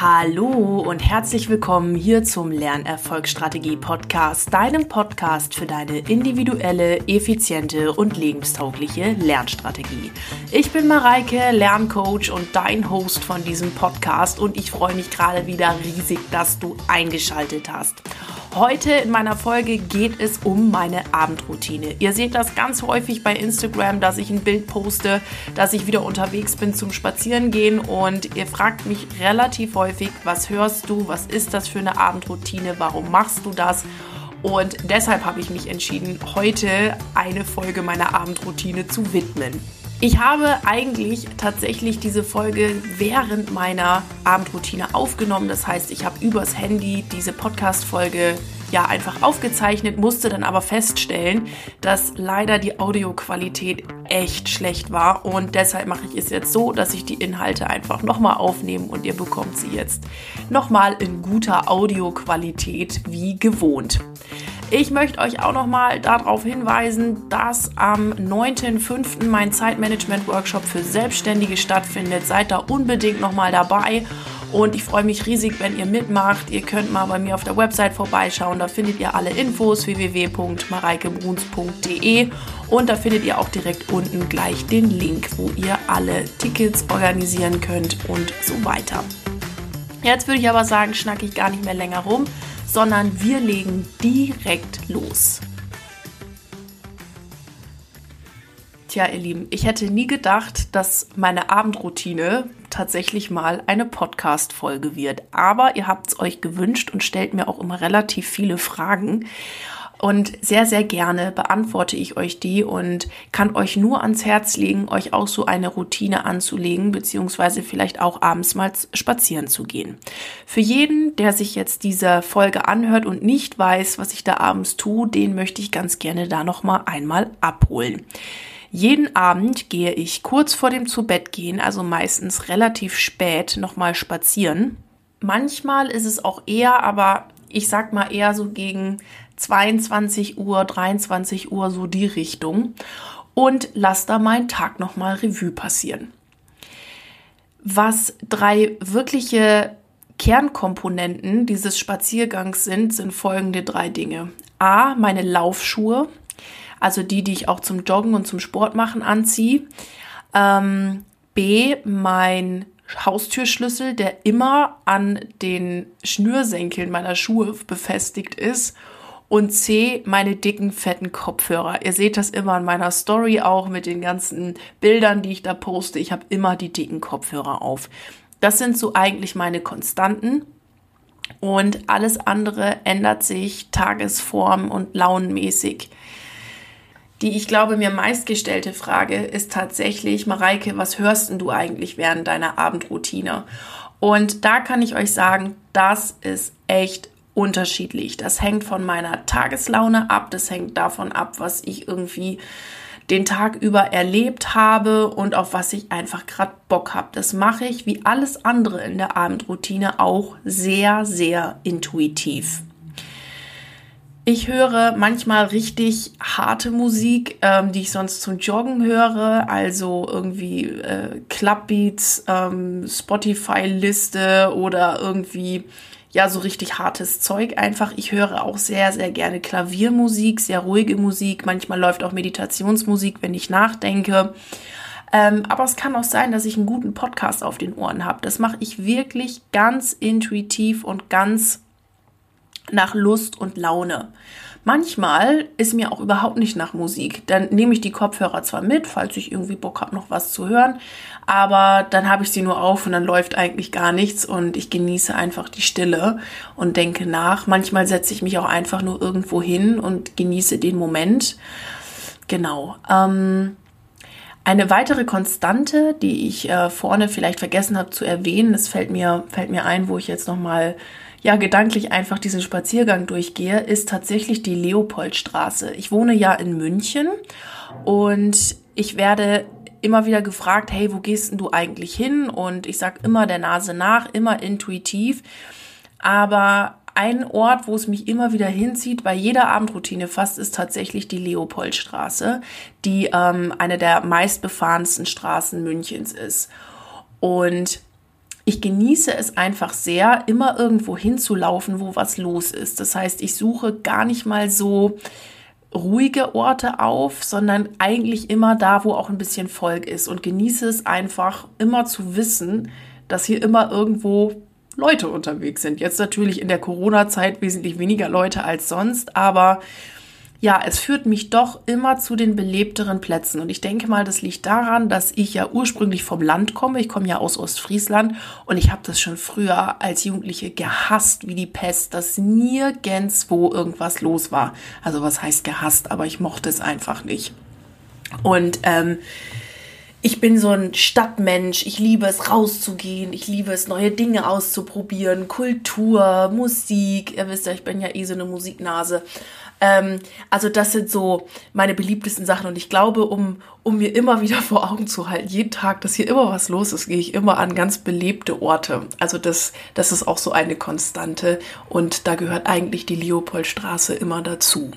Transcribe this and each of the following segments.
Hallo und herzlich willkommen hier zum Lernerfolgsstrategie Podcast, deinem Podcast für deine individuelle, effiziente und lebenstaugliche Lernstrategie. Ich bin Mareike, Lerncoach und dein Host von diesem Podcast und ich freue mich gerade wieder riesig, dass du eingeschaltet hast. Heute in meiner Folge geht es um meine Abendroutine. Ihr seht das ganz häufig bei Instagram, dass ich ein Bild poste, dass ich wieder unterwegs bin zum Spazierengehen und ihr fragt mich relativ häufig, was hörst du, was ist das für eine Abendroutine, warum machst du das? Und deshalb habe ich mich entschieden, heute eine Folge meiner Abendroutine zu widmen. Ich habe eigentlich tatsächlich diese Folge während meiner Abendroutine aufgenommen. Das heißt, ich habe übers Handy diese Podcast-Folge ja einfach aufgezeichnet, musste dann aber feststellen, dass leider die Audioqualität echt schlecht war und deshalb mache ich es jetzt so, dass ich die Inhalte einfach nochmal aufnehme und ihr bekommt sie jetzt nochmal in guter Audioqualität wie gewohnt. Ich möchte euch auch nochmal darauf hinweisen, dass am 9.5. mein Zeitmanagement-Workshop für Selbstständige stattfindet. Seid da unbedingt nochmal dabei. Und ich freue mich riesig, wenn ihr mitmacht. Ihr könnt mal bei mir auf der Website vorbeischauen. Da findet ihr alle Infos www.mareikebruns.de und da findet ihr auch direkt unten gleich den Link, wo ihr alle Tickets organisieren könnt und so weiter. Jetzt würde ich aber sagen, schnacke ich gar nicht mehr länger rum sondern wir legen direkt los. Tja, ihr Lieben, ich hätte nie gedacht, dass meine Abendroutine tatsächlich mal eine Podcast-Folge wird. Aber ihr habt es euch gewünscht und stellt mir auch immer relativ viele Fragen. Und sehr, sehr gerne beantworte ich euch die und kann euch nur ans Herz legen, euch auch so eine Routine anzulegen, beziehungsweise vielleicht auch abends mal spazieren zu gehen. Für jeden, der sich jetzt diese Folge anhört und nicht weiß, was ich da abends tue, den möchte ich ganz gerne da nochmal einmal abholen. Jeden Abend gehe ich kurz vor dem Zubettgehen, also meistens relativ spät, nochmal spazieren. Manchmal ist es auch eher, aber ich sag mal eher so gegen 22 Uhr, 23 Uhr, so die Richtung. Und lass da meinen Tag nochmal Revue passieren. Was drei wirkliche Kernkomponenten dieses Spaziergangs sind, sind folgende drei Dinge. A, meine Laufschuhe, also die, die ich auch zum Joggen und zum Sport machen anziehe. Ähm, B, mein Haustürschlüssel, der immer an den Schnürsenkeln meiner Schuhe befestigt ist und C, meine dicken, fetten Kopfhörer. Ihr seht das immer in meiner Story auch mit den ganzen Bildern, die ich da poste. Ich habe immer die dicken Kopfhörer auf. Das sind so eigentlich meine Konstanten. Und alles andere ändert sich tagesform und launenmäßig. Die, ich glaube, mir meistgestellte Frage ist tatsächlich, Mareike, was hörst denn du eigentlich während deiner Abendroutine? Und da kann ich euch sagen, das ist echt unterschiedlich. Das hängt von meiner Tageslaune ab, das hängt davon ab, was ich irgendwie den Tag über erlebt habe und auf was ich einfach gerade Bock habe. Das mache ich wie alles andere in der Abendroutine auch sehr, sehr intuitiv. Ich höre manchmal richtig harte Musik, ähm, die ich sonst zum Joggen höre, also irgendwie äh, Clubbeats, ähm, Spotify-Liste oder irgendwie ja, so richtig hartes Zeug einfach. Ich höre auch sehr, sehr gerne Klaviermusik, sehr ruhige Musik. Manchmal läuft auch Meditationsmusik, wenn ich nachdenke. Ähm, aber es kann auch sein, dass ich einen guten Podcast auf den Ohren habe. Das mache ich wirklich ganz intuitiv und ganz nach Lust und Laune. Manchmal ist mir auch überhaupt nicht nach Musik. Dann nehme ich die Kopfhörer zwar mit, falls ich irgendwie Bock habe, noch was zu hören, aber dann habe ich sie nur auf und dann läuft eigentlich gar nichts und ich genieße einfach die Stille und denke nach. Manchmal setze ich mich auch einfach nur irgendwo hin und genieße den Moment. Genau. Ähm, eine weitere Konstante, die ich äh, vorne vielleicht vergessen habe zu erwähnen, das fällt mir, fällt mir ein, wo ich jetzt nochmal mal ja gedanklich einfach diesen Spaziergang durchgehe, ist tatsächlich die Leopoldstraße. Ich wohne ja in München und ich werde immer wieder gefragt, hey, wo gehst denn du eigentlich hin? Und ich sage immer der Nase nach, immer intuitiv. Aber ein Ort, wo es mich immer wieder hinzieht, bei jeder Abendroutine fast, ist tatsächlich die Leopoldstraße, die ähm, eine der meistbefahrensten Straßen Münchens ist. Und ich genieße es einfach sehr, immer irgendwo hinzulaufen, wo was los ist. Das heißt, ich suche gar nicht mal so ruhige Orte auf, sondern eigentlich immer da, wo auch ein bisschen Volk ist und genieße es einfach immer zu wissen, dass hier immer irgendwo Leute unterwegs sind. Jetzt natürlich in der Corona-Zeit wesentlich weniger Leute als sonst, aber ja, es führt mich doch immer zu den belebteren Plätzen. Und ich denke mal, das liegt daran, dass ich ja ursprünglich vom Land komme. Ich komme ja aus Ostfriesland und ich habe das schon früher als Jugendliche gehasst wie die Pest, dass nirgendwo irgendwas los war. Also was heißt gehasst, aber ich mochte es einfach nicht. Und ähm, ich bin so ein Stadtmensch. Ich liebe es, rauszugehen. Ich liebe es, neue Dinge auszuprobieren. Kultur, Musik. Ihr wisst ja, ich bin ja eh so eine Musiknase. Ähm, also das sind so meine beliebtesten Sachen und ich glaube, um, um mir immer wieder vor Augen zu halten, jeden Tag, dass hier immer was los ist, gehe ich immer an ganz belebte Orte. Also das, das ist auch so eine Konstante und da gehört eigentlich die Leopoldstraße immer dazu.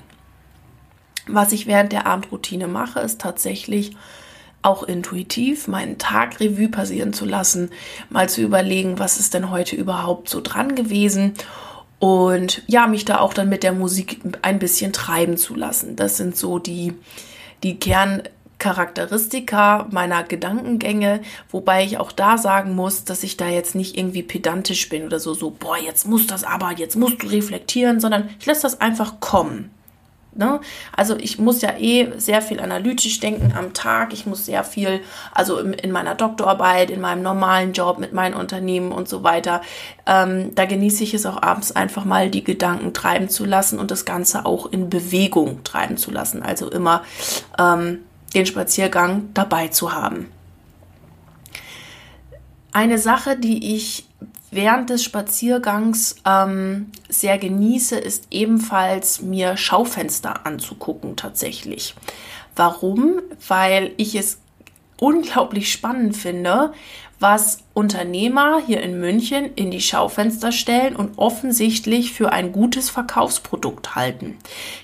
Was ich während der Abendroutine mache, ist tatsächlich auch intuitiv meinen Tag Revue passieren zu lassen, mal zu überlegen, was ist denn heute überhaupt so dran gewesen und ja, mich da auch dann mit der Musik ein bisschen treiben zu lassen. Das sind so die, die Kerncharakteristika meiner Gedankengänge, wobei ich auch da sagen muss, dass ich da jetzt nicht irgendwie pedantisch bin oder so, so, boah, jetzt muss das aber, jetzt musst du reflektieren, sondern ich lasse das einfach kommen. Ne? Also ich muss ja eh sehr viel analytisch denken am Tag. Ich muss sehr viel, also in, in meiner Doktorarbeit, in meinem normalen Job mit meinen Unternehmen und so weiter. Ähm, da genieße ich es auch abends einfach mal die Gedanken treiben zu lassen und das Ganze auch in Bewegung treiben zu lassen. Also immer ähm, den Spaziergang dabei zu haben. Eine Sache, die ich während des Spaziergangs ähm, sehr genieße, ist ebenfalls mir Schaufenster anzugucken tatsächlich. Warum? Weil ich es unglaublich spannend finde, was Unternehmer hier in München in die Schaufenster stellen und offensichtlich für ein gutes Verkaufsprodukt halten.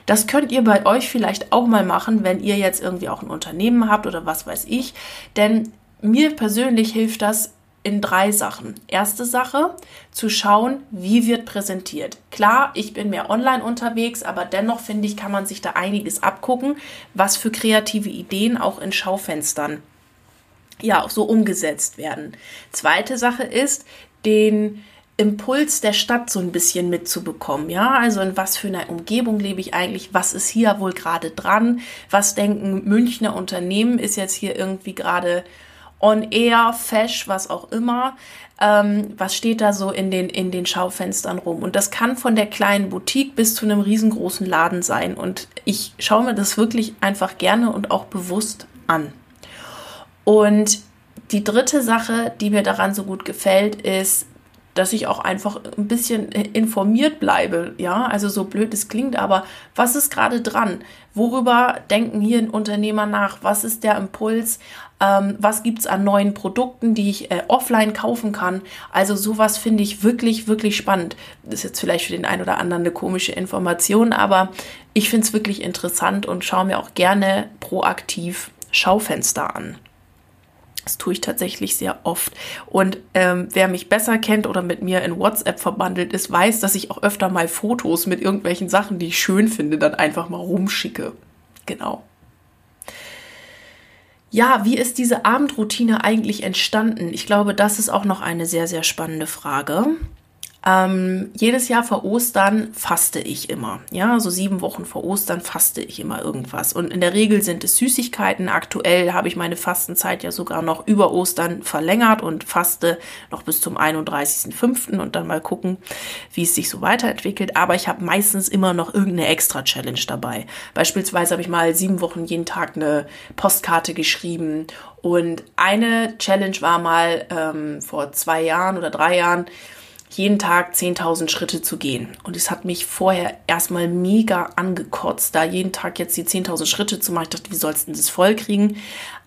Das könnt ihr bei euch vielleicht auch mal machen, wenn ihr jetzt irgendwie auch ein Unternehmen habt oder was weiß ich. Denn mir persönlich hilft das in drei Sachen. Erste Sache, zu schauen, wie wird präsentiert. Klar, ich bin mehr online unterwegs, aber dennoch finde ich, kann man sich da einiges abgucken, was für kreative Ideen auch in Schaufenstern ja auch so umgesetzt werden. Zweite Sache ist, den Impuls der Stadt so ein bisschen mitzubekommen, ja, also in was für einer Umgebung lebe ich eigentlich, was ist hier wohl gerade dran, was denken Münchner Unternehmen ist jetzt hier irgendwie gerade on air, fesch, was auch immer. Ähm, was steht da so in den, in den Schaufenstern rum? Und das kann von der kleinen Boutique bis zu einem riesengroßen Laden sein. Und ich schaue mir das wirklich einfach gerne und auch bewusst an. Und die dritte Sache, die mir daran so gut gefällt, ist, dass ich auch einfach ein bisschen informiert bleibe. Ja, also so blöd es klingt, aber was ist gerade dran? Worüber denken hier ein Unternehmer nach? Was ist der Impuls? Ähm, was gibt es an neuen Produkten, die ich äh, offline kaufen kann? Also sowas finde ich wirklich, wirklich spannend. Das ist jetzt vielleicht für den einen oder anderen eine komische Information, aber ich finde es wirklich interessant und schaue mir auch gerne proaktiv Schaufenster an. Das tue ich tatsächlich sehr oft. Und ähm, wer mich besser kennt oder mit mir in WhatsApp verbandelt ist, weiß, dass ich auch öfter mal Fotos mit irgendwelchen Sachen, die ich schön finde, dann einfach mal rumschicke. Genau. Ja, wie ist diese Abendroutine eigentlich entstanden? Ich glaube, das ist auch noch eine sehr, sehr spannende Frage. Ähm, jedes Jahr vor Ostern faste ich immer. Ja, so sieben Wochen vor Ostern faste ich immer irgendwas. Und in der Regel sind es Süßigkeiten. Aktuell habe ich meine Fastenzeit ja sogar noch über Ostern verlängert und faste noch bis zum 31.05. und dann mal gucken, wie es sich so weiterentwickelt. Aber ich habe meistens immer noch irgendeine Extra-Challenge dabei. Beispielsweise habe ich mal sieben Wochen jeden Tag eine Postkarte geschrieben. Und eine Challenge war mal ähm, vor zwei Jahren oder drei Jahren, jeden Tag 10.000 Schritte zu gehen. Und es hat mich vorher erstmal mega angekotzt, da jeden Tag jetzt die 10.000 Schritte zu machen. Ich dachte, wie sollst du das voll kriegen?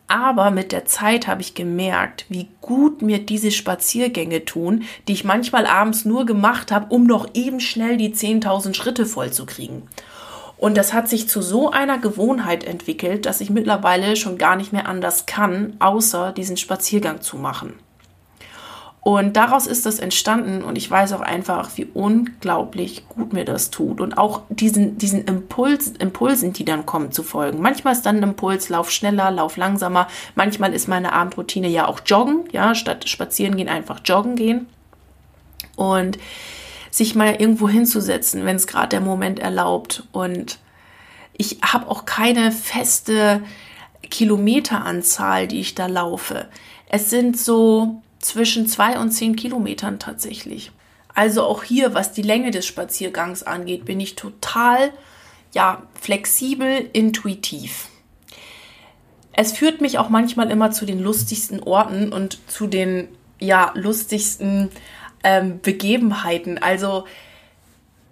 Aber mit der Zeit habe ich gemerkt, wie gut mir diese Spaziergänge tun, die ich manchmal abends nur gemacht habe, um noch eben schnell die 10.000 Schritte voll zu kriegen. Und das hat sich zu so einer Gewohnheit entwickelt, dass ich mittlerweile schon gar nicht mehr anders kann, außer diesen Spaziergang zu machen. Und daraus ist das entstanden und ich weiß auch einfach, wie unglaublich gut mir das tut. Und auch diesen, diesen Impuls, Impulsen, die dann kommen, zu folgen. Manchmal ist dann ein Impuls, lauf schneller, lauf langsamer. Manchmal ist meine Abendroutine ja auch joggen, ja, statt spazieren gehen, einfach joggen gehen. Und sich mal irgendwo hinzusetzen, wenn es gerade der Moment erlaubt. Und ich habe auch keine feste Kilometeranzahl, die ich da laufe. Es sind so zwischen zwei und zehn Kilometern tatsächlich. Also auch hier, was die Länge des Spaziergangs angeht, bin ich total ja, flexibel, intuitiv. Es führt mich auch manchmal immer zu den lustigsten Orten und zu den ja, lustigsten ähm, Begebenheiten. Also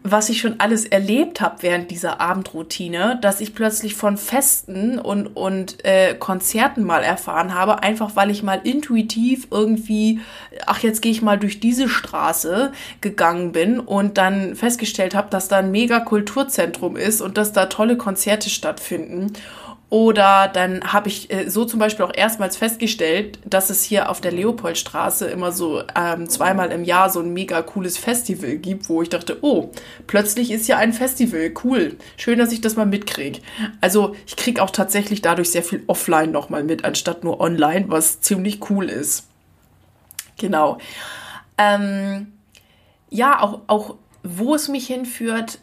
was ich schon alles erlebt habe während dieser Abendroutine, dass ich plötzlich von Festen und, und äh, Konzerten mal erfahren habe, einfach weil ich mal intuitiv irgendwie, ach jetzt gehe ich mal durch diese Straße gegangen bin und dann festgestellt habe, dass da ein mega Kulturzentrum ist und dass da tolle Konzerte stattfinden. Oder dann habe ich äh, so zum Beispiel auch erstmals festgestellt, dass es hier auf der Leopoldstraße immer so ähm, zweimal im Jahr so ein mega cooles Festival gibt, wo ich dachte, oh, plötzlich ist hier ein Festival, cool, schön, dass ich das mal mitkriege. Also ich kriege auch tatsächlich dadurch sehr viel offline nochmal mit, anstatt nur online, was ziemlich cool ist. Genau. Ähm, ja, auch, auch wo es mich hinführt,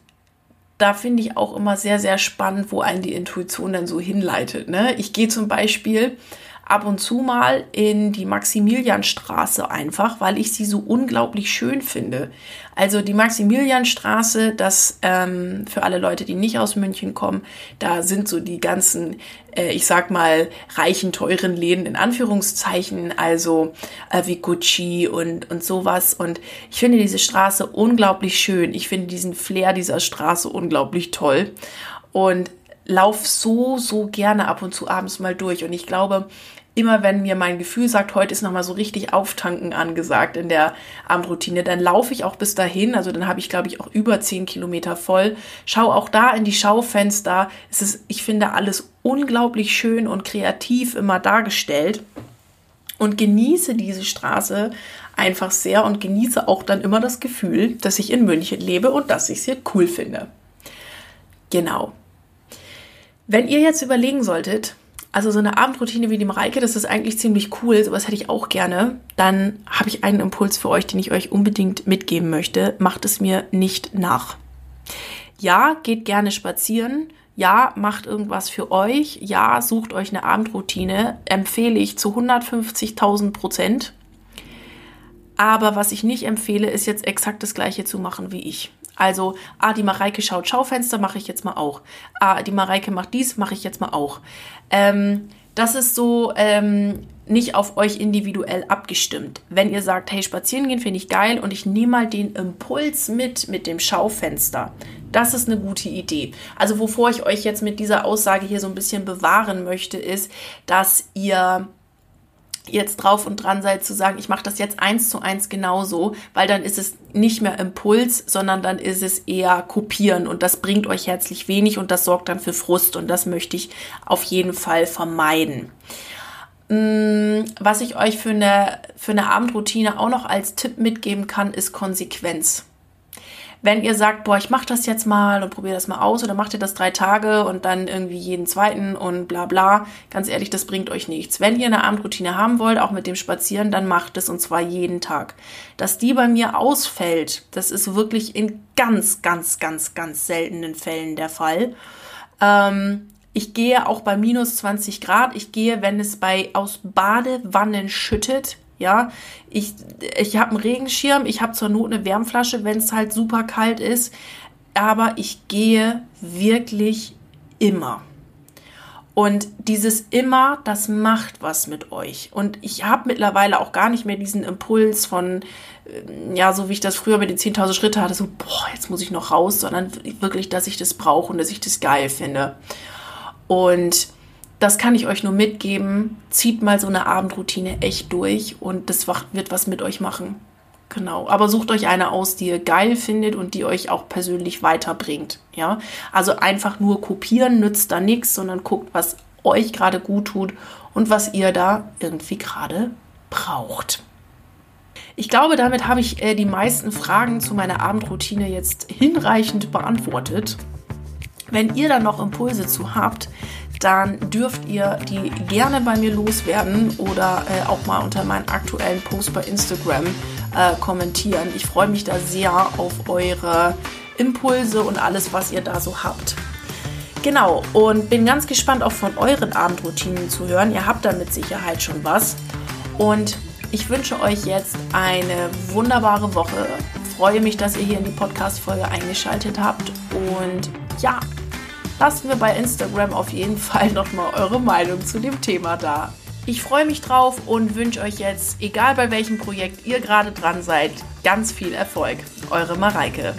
da finde ich auch immer sehr, sehr spannend, wo einen die Intuition dann so hinleitet. Ne? Ich gehe zum Beispiel ab und zu mal in die Maximilianstraße einfach, weil ich sie so unglaublich schön finde. Also die Maximilianstraße, das ähm, für alle Leute, die nicht aus München kommen, da sind so die ganzen, äh, ich sag mal, reichen, teuren Läden in Anführungszeichen, also äh, wie Gucci und, und sowas. Und ich finde diese Straße unglaublich schön. Ich finde diesen Flair dieser Straße unglaublich toll. Und lauf so, so gerne ab und zu abends mal durch. Und ich glaube, immer wenn mir mein Gefühl sagt, heute ist nochmal so richtig Auftanken angesagt in der Abendroutine, dann laufe ich auch bis dahin. Also dann habe ich, glaube ich, auch über zehn Kilometer voll. Schau auch da in die Schaufenster. Es ist, ich finde, alles unglaublich schön und kreativ immer dargestellt. Und genieße diese Straße einfach sehr und genieße auch dann immer das Gefühl, dass ich in München lebe und dass ich es hier cool finde. Genau. Wenn ihr jetzt überlegen solltet, also so eine Abendroutine wie die Mareike, das ist eigentlich ziemlich cool, sowas hätte ich auch gerne, dann habe ich einen Impuls für euch, den ich euch unbedingt mitgeben möchte. Macht es mir nicht nach. Ja, geht gerne spazieren. Ja, macht irgendwas für euch. Ja, sucht euch eine Abendroutine. Empfehle ich zu 150.000 Prozent. Aber was ich nicht empfehle, ist jetzt exakt das gleiche zu machen wie ich. Also, ah, die Mareike schaut Schaufenster, mache ich jetzt mal auch. Ah, die Mareike macht dies, mache ich jetzt mal auch. Ähm, das ist so ähm, nicht auf euch individuell abgestimmt. Wenn ihr sagt, hey, spazieren gehen finde ich geil und ich nehme mal den Impuls mit mit dem Schaufenster. Das ist eine gute Idee. Also wovor ich euch jetzt mit dieser Aussage hier so ein bisschen bewahren möchte, ist, dass ihr jetzt drauf und dran seid zu sagen, ich mache das jetzt eins zu eins genauso, weil dann ist es nicht mehr Impuls, sondern dann ist es eher Kopieren und das bringt euch herzlich wenig und das sorgt dann für Frust und das möchte ich auf jeden Fall vermeiden. Mm, was ich euch für eine, für eine Abendroutine auch noch als Tipp mitgeben kann, ist Konsequenz. Wenn ihr sagt, boah, ich mache das jetzt mal und probiere das mal aus oder macht ihr das drei Tage und dann irgendwie jeden zweiten und bla bla, ganz ehrlich, das bringt euch nichts. Wenn ihr eine Abendroutine haben wollt, auch mit dem Spazieren, dann macht es und zwar jeden Tag. Dass die bei mir ausfällt, das ist wirklich in ganz, ganz, ganz, ganz seltenen Fällen der Fall. Ähm, ich gehe auch bei minus 20 Grad. Ich gehe, wenn es bei aus Badewannen schüttet, ja, ich, ich habe einen Regenschirm, ich habe zur Not eine Wärmflasche, wenn es halt super kalt ist, aber ich gehe wirklich immer. Und dieses immer, das macht was mit euch. Und ich habe mittlerweile auch gar nicht mehr diesen Impuls von, äh, ja, so wie ich das früher mit den 10.000 Schritte hatte, so, boah, jetzt muss ich noch raus, sondern wirklich, dass ich das brauche und dass ich das geil finde. Und das kann ich euch nur mitgeben. Zieht mal so eine Abendroutine echt durch und das wird was mit euch machen. Genau. Aber sucht euch eine aus, die ihr geil findet und die euch auch persönlich weiterbringt. Ja. Also einfach nur kopieren nützt da nichts, sondern guckt, was euch gerade gut tut und was ihr da irgendwie gerade braucht. Ich glaube, damit habe ich äh, die meisten Fragen zu meiner Abendroutine jetzt hinreichend beantwortet. Wenn ihr da noch Impulse zu habt, dann dürft ihr die gerne bei mir loswerden oder äh, auch mal unter meinen aktuellen Post bei Instagram äh, kommentieren. Ich freue mich da sehr auf eure Impulse und alles, was ihr da so habt. Genau, und bin ganz gespannt auch von euren Abendroutinen zu hören. Ihr habt da mit Sicherheit schon was. Und ich wünsche euch jetzt eine wunderbare Woche. Freue mich, dass ihr hier in die Podcast-Folge eingeschaltet habt. Und ja, lasst mir bei Instagram auf jeden Fall nochmal eure Meinung zu dem Thema da. Ich freue mich drauf und wünsche euch jetzt, egal bei welchem Projekt ihr gerade dran seid, ganz viel Erfolg. Eure Mareike.